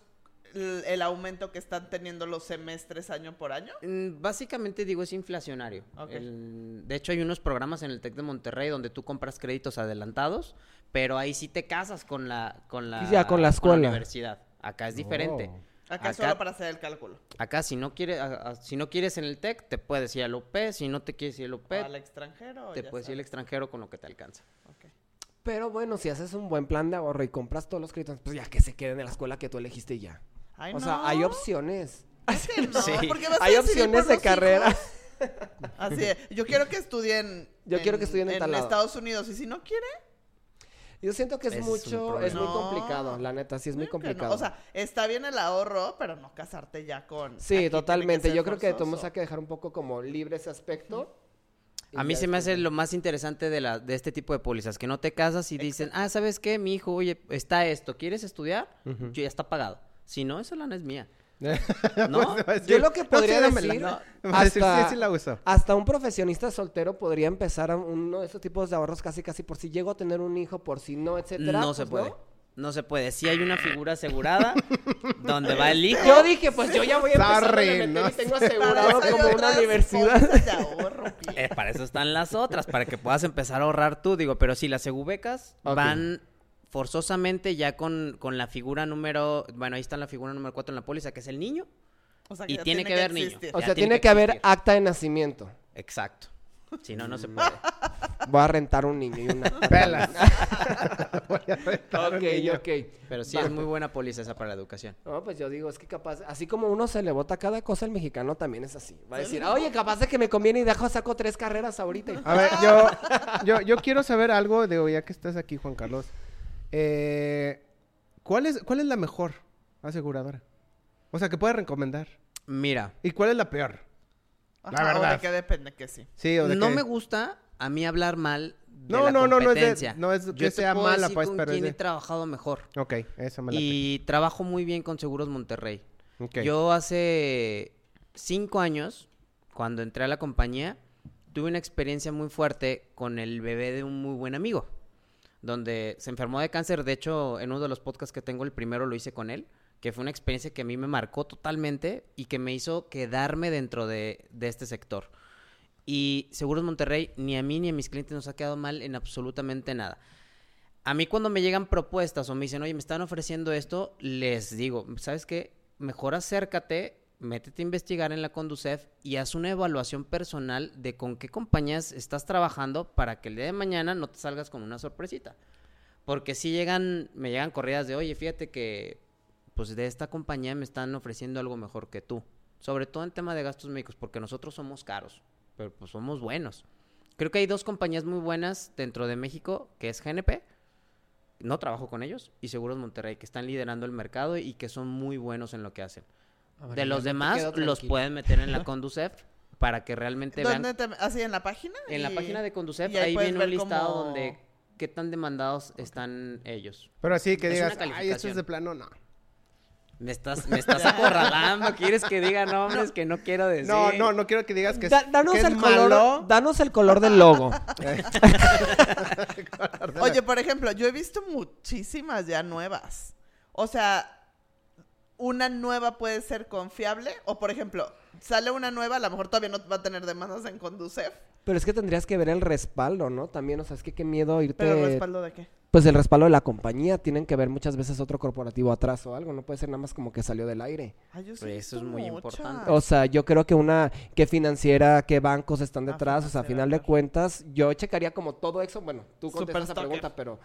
el, aumento que están teniendo los semestres año por año. Mm, Básicamente digo es inflacionario. El- de hecho hay unos programas en el Tec de Monterrey donde tú compras créditos adelantados, pero ahí sí te casas con la con la, Sí, ya, con la escuela. universidad. Acá es diferente. Oh. Acá, Acá- solo para hacer el cálculo. Acá si no quieres a- a- si no quieres en el Tec te puedes ir al UP, si no te quieres ir al UP O al extranjero. te puedes ir al extranjero con lo que te alcanza. Pero bueno, si haces un buen plan de ahorro y compras todos los créditos, pues ya que se queden en la escuela que tú elegiste y ya. Ay, o no. sea, hay opciones. Es que no, Sí. a Hay opciones de carrera. Así es. Yo quiero que estudien. Yo quiero que estudien en tal lado. Estados Unidos. Y si no quiere, Yo siento que es mucho, es muy No. complicado, la neta, sí es muy que no. complicado. O sea, está bien el ahorro, pero no casarte ya con. sí, totalmente. Yo creo que forzoso. tomamos que dejar un poco como libre ese aspecto. A mí se me hace lo más interesante de, la, de este tipo de pólizas, que no te casas y dicen, ah, ¿sabes qué? Mi hijo, oye, está esto, ¿quieres estudiar? Yo ya está pagado. Si no, esa lana es mía. ¿No? Va a decir, Yo lo que "No, podría sí, dámela". decir, hasta- sí, sí la uso. Hasta un profesionista soltero podría empezar a uno de esos tipos de ahorros casi casi por si llego a tener un hijo, por si no, etcétera. No se pues, puede. No se puede. Si hay una figura asegurada donde va el hijo. Yo dije, pues yo ya voy a empezar Sorry, a meter no y tengo asegurado como una universidad. pólizas de ahorro. Eh, para eso están las otras, para que puedas empezar a ahorrar tú. Digo, pero si las segubecas Ok. van forzosamente ya con, con la figura número. Bueno, ahí está la figura número 4 en la póliza, que es el niño. O sea, Y tiene que haber niño. O sea, tiene tiene que que haber acta de nacimiento. Exacto. Si no, no se puede. Voy a rentar un niño y una. Pelas. Voy a rentar un ok, niño. ok. Pero sí Va. es muy buena póliza esa para la educación. No, pues yo digo, es que capaz, así como uno se le bota cada cosa, el mexicano también es así. Va a decir, oye, capaz de que me conviene y dejo, saco tres carreras ahorita. A ver, yo, yo, yo quiero saber algo, digo, ya que estás aquí, Juan Carlos. Eh, ¿cuál, es, ¿Cuál es la mejor aseguradora? O sea, que puedes recomendar. Mira, ¿Y cuál es la peor? Ajá, La O verdad. de que depende que sí. Sí, o de no me gusta a mí hablar mal de No, la no, no, no es de- no es que Yo sea puedo mala, decir pues, con pero quién de- he trabajado mejor. Ok, eso me la Y trabajo muy bien con Seguros Monterrey. Yo hace cinco años, cuando entré a la compañía, tuve una experiencia muy fuerte con el bebé de un muy buen amigo, donde se enfermó de cáncer. De hecho, en uno de los podcasts que tengo, el primero lo hice con él, que fue una experiencia que a mí me marcó totalmente y que me hizo quedarme dentro de, de este sector. Y Seguros Monterrey, ni a mí ni a mis clientes nos ha quedado mal en absolutamente nada. A mí cuando me llegan propuestas o me dicen, oye, me están ofreciendo esto, les digo, ¿sabes qué? Mejor acércate, métete a investigar en la Conducef y haz una evaluación personal de con qué compañías estás trabajando para que el día de mañana no te salgas con una sorpresita. Porque si llegan, me llegan corridas de, oye, fíjate que pues de esta compañía me están ofreciendo algo mejor que tú. Sobre todo en tema de gastos médicos, porque nosotros somos caros, pero pues somos buenos. Creo que hay dos compañías muy buenas dentro de México, que es GNP, no trabajo con ellos, y Seguros Monterrey, que están liderando el mercado y que son muy buenos en lo que hacen. De los demás los pueden meter en la Conducef para que realmente vean ¿Dónde te... ¿Así en la página? en la página de Conducef y ahí viene un listado cómo- donde qué tan demandados están ellos. Pero así que Es digas, ay, esto es de plano, no. Me estás, me estás acorralando, quieres que diga nombres que no quiero decir. No, no, no quiero que digas que es, Da- danos, que es el color, malo. danos el color del logo. Oye, por ejemplo, yo he visto muchísimas ya nuevas. O sea, una nueva puede ser confiable. O, por ejemplo, sale una nueva, a lo mejor todavía no va a tener demandas en Conducef. Pero es que tendrías que ver el respaldo, ¿no? También, o sea, es que qué miedo irte... ¿Pero respaldo de qué? Pues el respaldo de la compañía. Tienen que ver muchas veces otro corporativo atrás o algo. No puede ser nada más como que salió del aire. Ay, yo Pues eso es muy importante. O sea, yo creo que una... ¿Qué financiera, qué bancos están Ah, detrás? O sea, a final de cuentas, yo checaría como todo eso. Bueno, tú contestas esa pregunta, pero...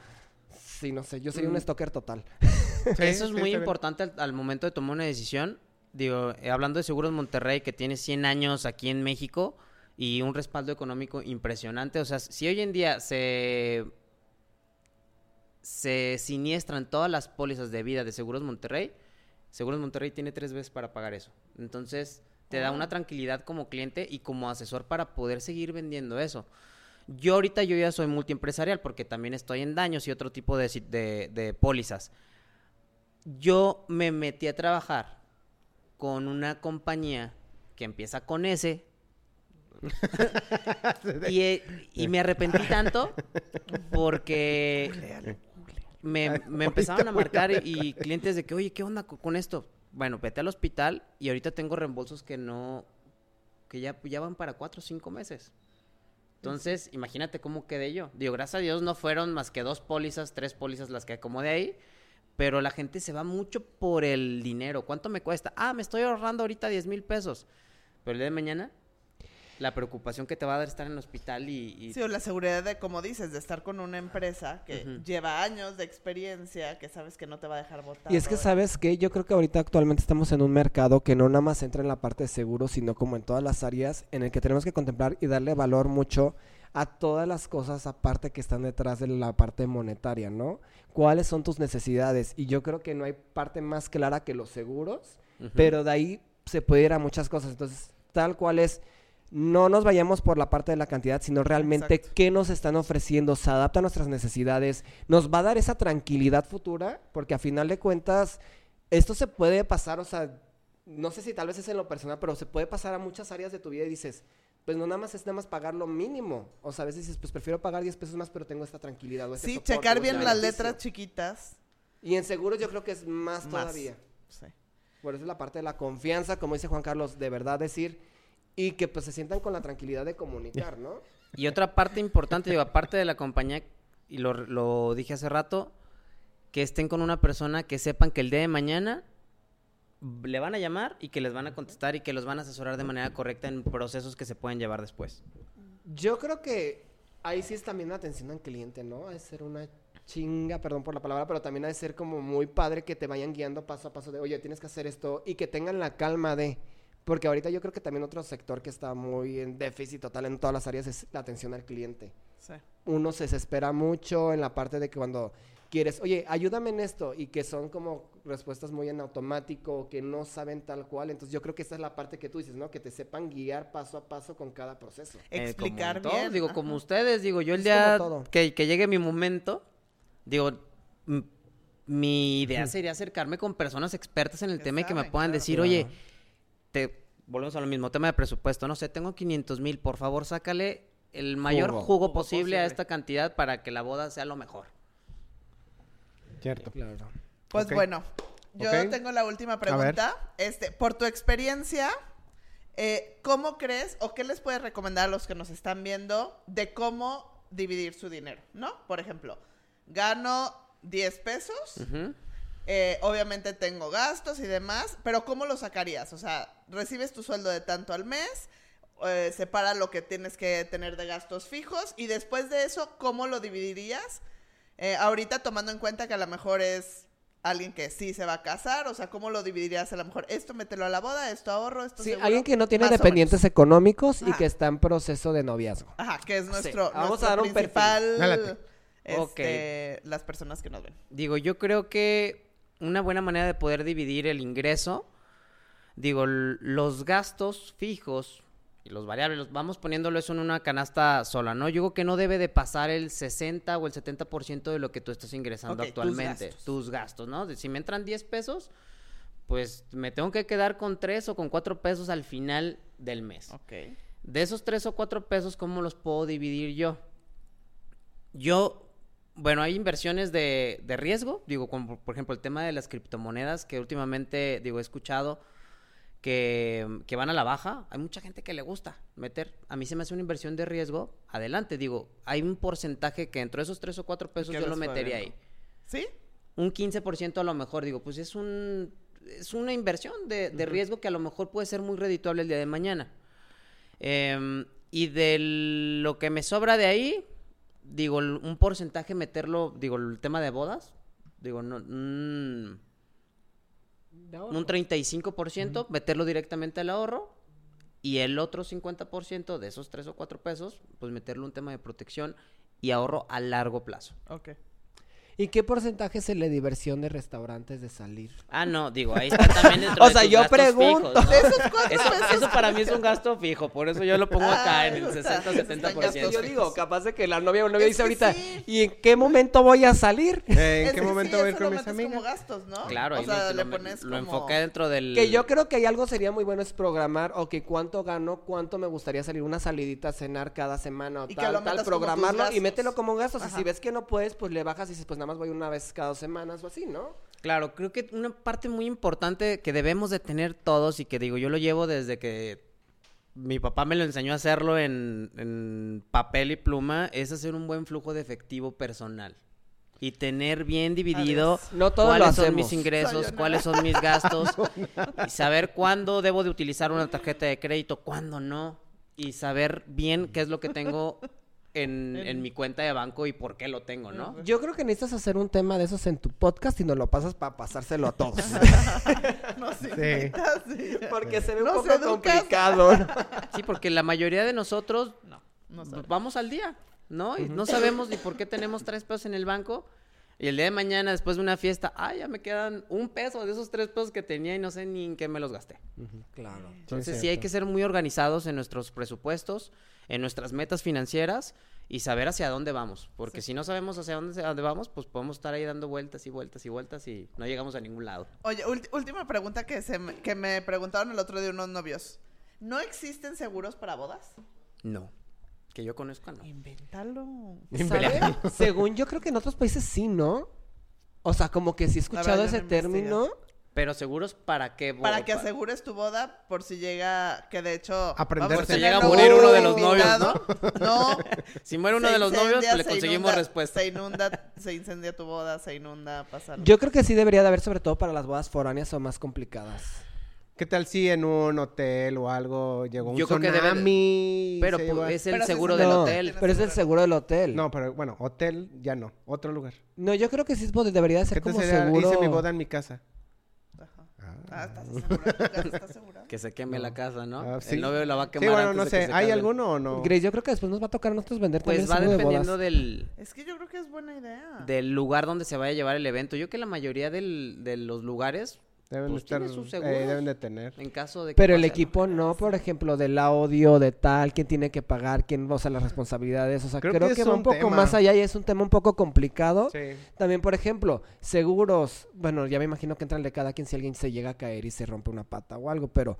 Sí, no sé. Yo sería un Mm. stalker total. Sí, Eso es sí, muy importante al, al momento de tomar una decisión. Digo, eh, hablando de Seguros Monterrey, que tiene 100 años aquí en México y un respaldo económico impresionante. O sea, si hoy en día se, se siniestran todas las pólizas de vida de Seguros Monterrey, Seguros Monterrey tiene tres veces para pagar eso. Entonces, te da una tranquilidad como cliente y como asesor para poder seguir vendiendo eso. Yo ahorita yo ya soy multiempresarial porque también estoy en daños y otro tipo de, de, de pólizas. Yo me metí a trabajar con una compañía que empieza con S y, eh, y me arrepentí tanto porque me, me empezaron a marcar y clientes de que, oye, ¿qué onda co- con esto? Bueno, vete al hospital y ahorita tengo reembolsos que no, que ya, ya van para cuatro o cinco meses. Entonces, imagínate cómo quedé yo. Digo, gracias a Dios no fueron más que dos pólizas, tres pólizas las que acomodé ahí. Pero la gente se va mucho por el dinero. ¿Cuánto me cuesta? Ah, me estoy ahorrando ahorita 10 mil pesos. Pero el día de mañana, la preocupación que te va a dar estar en el hospital y... y- Sí, o la seguridad de, como dices, de estar con una empresa que lleva años de experiencia, que sabes que no te va a dejar botar. Y es que, ¿sabes qué? Yo creo que ahorita actualmente estamos en un mercado que no nada más entra en la parte de seguros, sino como en todas las áreas en el que tenemos que contemplar y darle valor mucho a todas las cosas aparte que están detrás de la parte monetaria, ¿no? ¿Cuáles son tus necesidades? Y yo creo que no hay parte más clara que los seguros, pero de ahí se puede ir a muchas cosas. Entonces, tal cual es, no nos vayamos por la parte de la cantidad, sino realmente Exacto. qué nos están ofreciendo, se adapta a nuestras necesidades, nos va a dar esa tranquilidad futura, porque a final de cuentas, esto se puede pasar, o sea, no sé si tal vez es en lo personal, pero se puede pasar a muchas áreas de tu vida y dices, pues no nada más es nada más pagar lo mínimo. O sea, a veces dices, pues prefiero pagar 10 pesos más, pero tengo esta tranquilidad. O este Sí, soporte, checar este bien las letras chiquitas. Y en seguros yo creo que es más, Más. todavía. Sí. Por eso es la parte de la confianza, como dice Juan Carlos, de verdad decir y que pues se sientan con la tranquilidad de comunicar, ¿no? Y otra parte importante, digo, aparte de la compañía, y lo, lo dije hace rato, que estén con una persona que sepan que el día de mañana le van a llamar y que les van a contestar y que los van a asesorar de manera correcta en procesos que se pueden llevar después. Yo creo que ahí sí es también la atención al cliente, ¿no? Ha de ser una chinga, perdón por la palabra, pero también ha de ser como muy padre que te vayan guiando paso a paso de, oye, tienes que hacer esto y que tengan la calma de... Porque ahorita yo creo que también otro sector que está muy en déficit total en todas las áreas es la atención al cliente. Sí. Uno se desespera mucho en la parte de que cuando quieres, oye, ayúdame en esto, y que son como respuestas muy en automático, que no saben tal cual. Entonces yo creo que esa es la parte que tú dices, ¿no? Que te sepan guiar paso a paso con cada proceso. Eh, Explicar bien. Digo, ajá. como ustedes, digo, yo el Es día que, que llegue mi momento, digo, mi idea sería acercarme con personas expertas en el Que tema y que me puedan claro. decir, oye, te volvemos a lo mismo, tema de presupuesto, no sé, tengo 500 mil, por favor, sácale el mayor Jugo. jugo, Jugo posible, a esta cantidad para que la boda sea lo mejor. Cierto. Claro. Pues bueno, yo tengo la última pregunta. Este, por tu experiencia, eh, ¿cómo crees o qué les puedes recomendar a los que nos están viendo de cómo dividir su dinero? ¿No? Por ejemplo, gano 10 pesos, Ujú. Eh, obviamente tengo gastos y demás, pero ¿cómo lo sacarías? O sea, recibes tu sueldo de tanto al mes, eh, separa lo que tienes que tener de gastos fijos y después de eso, ¿cómo lo dividirías? Eh, ahorita tomando en cuenta que a lo mejor es alguien que sí se va a casar, o sea, ¿cómo lo dividirías? A lo mejor esto mételo a la boda, esto ahorro, esto Sí, seguro? alguien que no tiene dependientes económicos y que está en proceso de noviazgo. Ajá, que es nuestro, Vamos nuestro a dar un principal... Este, las personas que nos ven. Digo, yo creo que una buena manera de poder dividir el ingreso, digo, los gastos fijos y los variables, los vamos poniéndolo eso en una canasta sola, ¿no? Yo digo que no debe de pasar el 60 o el 70% de lo que tú estás ingresando Ok, tus actualmente. gastos. Tus gastos, ¿no? Si me entran 10 pesos, pues me tengo que quedar con 3 o con 4 pesos al final del mes. Ok. De esos tres o cuatro pesos, ¿cómo los puedo dividir yo? Yo, bueno, hay inversiones de, de riesgo, digo, como por ejemplo el tema de las criptomonedas, que últimamente, digo, he escuchado que, que van a la baja. Hay mucha gente que le gusta meter. A mí se me hace una inversión de riesgo. Adelante, digo, hay un porcentaje que entre esos tres o cuatro pesos que yo lo metería ahí ¿Sí? un 15% a lo mejor, digo, pues es un es una inversión de, de riesgo que a lo mejor puede ser muy redituable el día de mañana. Em, y de lo que me sobra de ahí, digo, un porcentaje meterlo, digo, el tema de bodas, digo, no, mm, un 35%, meterlo directamente al ahorro. Y el otro 50% de esos 3 o 4 pesos, pues meterlo un tema de protección y ahorro a largo plazo. Ok. ¿Y qué porcentaje es el de diversión de restaurantes de salir? Ah, no, digo, ahí está también dentro O de sea, tus yo gastos pregunto. fijos, ¿no? De esos cuatro Eso, pesos. eso para mí es un gasto fijo, por eso yo lo pongo acá en el o sea, 60 están 70%. gastos yo digo, capaz de que la novia o Es dice ahorita, sí. ¿y en qué momento voy a salir? Eh, ¿En Es qué momento sí, voy a ir con lo mis amigas? como gastos, ¿no? Claro, o ahí sea, lo, le lo- pones lo como... enfoqué dentro del... Que yo creo que hay algo sería muy bueno es programar, o que cuánto gano, cuánto me gustaría salir una salidita a cenar cada semana o Y que tal, lo tal, programarlo y mételo como gastos. Y si ves que no puedes, pues le bajas y dices, pues nada más voy una vez cada dos semanas o así, ¿no? Claro, creo que una parte muy importante que debemos de tener todos y que digo, yo lo llevo desde que mi papá me lo enseñó a hacerlo en, en papel y pluma, es hacer un buen flujo de efectivo personal. Y tener bien dividido. No cuáles son mis ingresos, Sayonara. cuáles son mis gastos, y saber cuándo debo de utilizar una tarjeta de crédito, cuándo no, y saber bien qué es lo que tengo en, en mi cuenta de banco y por qué lo tengo, ¿no? Yo creo que necesitas hacer un tema de esos en tu podcast y nos lo pasas para pasárselo a todos. No, sí. Sí. sí. Porque se ve un Nos poco educas. complicado. ¿no? Sí, porque la mayoría de nosotros No vamos al día, ¿no? Y no sabemos ni por qué tenemos tres pesos en el banco. Y el día de mañana, después de una fiesta, ah, ya me quedan un peso de esos tres pesos que tenía y no sé ni en qué me los gasté. Claro. Entonces sí hay que ser muy organizados en nuestros presupuestos, en nuestras metas financieras y saber hacia dónde vamos. Porque si no sabemos hacia dónde, hacia dónde vamos, pues podemos estar ahí dando vueltas y vueltas y vueltas y no llegamos a ningún lado. Oye, ulti- última pregunta que, se me, que me preguntaron el otro día unos novios. ¿No existen seguros para bodas? No. Que yo conozca, no. Invéntalo. ¿Sabe? Según yo creo que en otros países sí, ¿no? O sea, como que sí he escuchado ese término. Pero seguros para qué. bo- Para que asegures tu boda por si llega, que de hecho... Por si llega a morir uno de los novios. No. Si muere uno se de los novios, incendia, pues le se conseguimos inunda- respuesta. Se inunda, se incendia tu boda, se inunda, pasa. Yo creo que sí debería de haber, sobre todo para las bodas foráneas o más complicadas. ¿Qué tal si en un hotel o algo llegó un Yo creo que debe tsunami? Pero se pues, es el Pero sí seguro se del No, hotel. pero es el seguro del hotel. No, pero bueno, hotel ya no. Otro lugar. No, yo creo que sí debería de ¿Qué ser como sería? seguro. Hice mi boda en mi casa. Ajá. Ah, ¿estás segura? ¿Estás segura? Que se queme la casa, ¿no? Ah, sí. El novio la va a Sí, quemar bueno, antes no sé. ¿Hay alguno o no? Grace, yo creo que después nos va a tocar a nosotros vender Pues también va de dependiendo bodas. del, Es que yo creo que es buena idea. del lugar donde se vaya a llevar el evento. Yo que la mayoría del- de los lugares, Deben pues, estar, eh, deben de tener. en caso de que Pero el pase equipo no, por ejemplo, del audio, de tal, quién tiene que pagar, quién, o sea, las responsabilidades. O sea, Creo creo, que que, es va un un poco tema. más allá y es un tema un poco complicado. Sí. También, por ejemplo, seguros. Bueno, ya me imagino que entra el de cada quien si alguien se llega a caer y se rompe una pata o algo, pero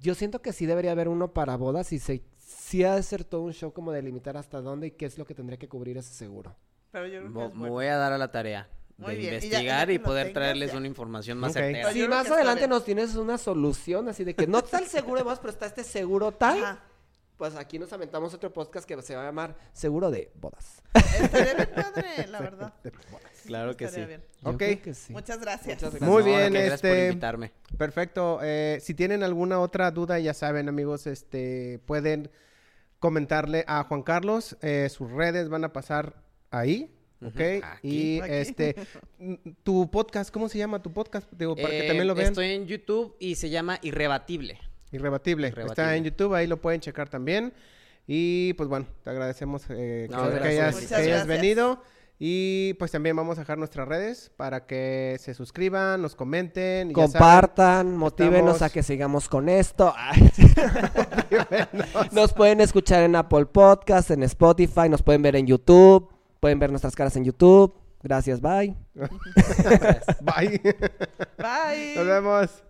yo siento que sí debería haber uno para bodas y se, sí ha de ser todo un show como de limitar hasta dónde y qué es lo que tendría que cubrir ese seguro. Pero yo creo que Me voy a dar a la tarea Muy de bien. Y ya- ya investigar y, poder tengas, traerles ya. una información más Ok. certera. Si más adelante bien. nos tienes una solución así de que no está el seguro de bodas, pero está este seguro tal, Ajá. pues aquí nos aventamos otro podcast que se va a llamar Seguro de Bodas. Estaría bien padre, la verdad. Claro que sí. bien. Ok. creo que sí. Muchas gracias. Muchas Muy No, bien, gracias por este- invitarme. Perfecto. Eh, si tienen alguna otra duda, ya saben, amigos, este, pueden comentarle a Juan Carlos. eh, sus redes van a pasar ahí. ¿Ok? Aquí. Y Aquí. este, tu podcast, ¿cómo se llama tu podcast? Digo, para que Eh, también lo vean. Estoy en YouTube y se llama Irrebatible. Irrebatible. Está en YouTube, ahí lo pueden checar también. Y pues bueno, te agradecemos eh, No, que, hayas, que venido. Y pues también vamos a dejar nuestras redes para que se suscriban, nos comenten. ya saben, Compartan, motívenos estamos- a que sigamos con esto. Nos pueden escuchar en Apple Podcast, en Spotify, nos pueden ver en YouTube, pueden ver nuestras caras en YouTube. Gracias, bye. Bye. Bye. Nos vemos.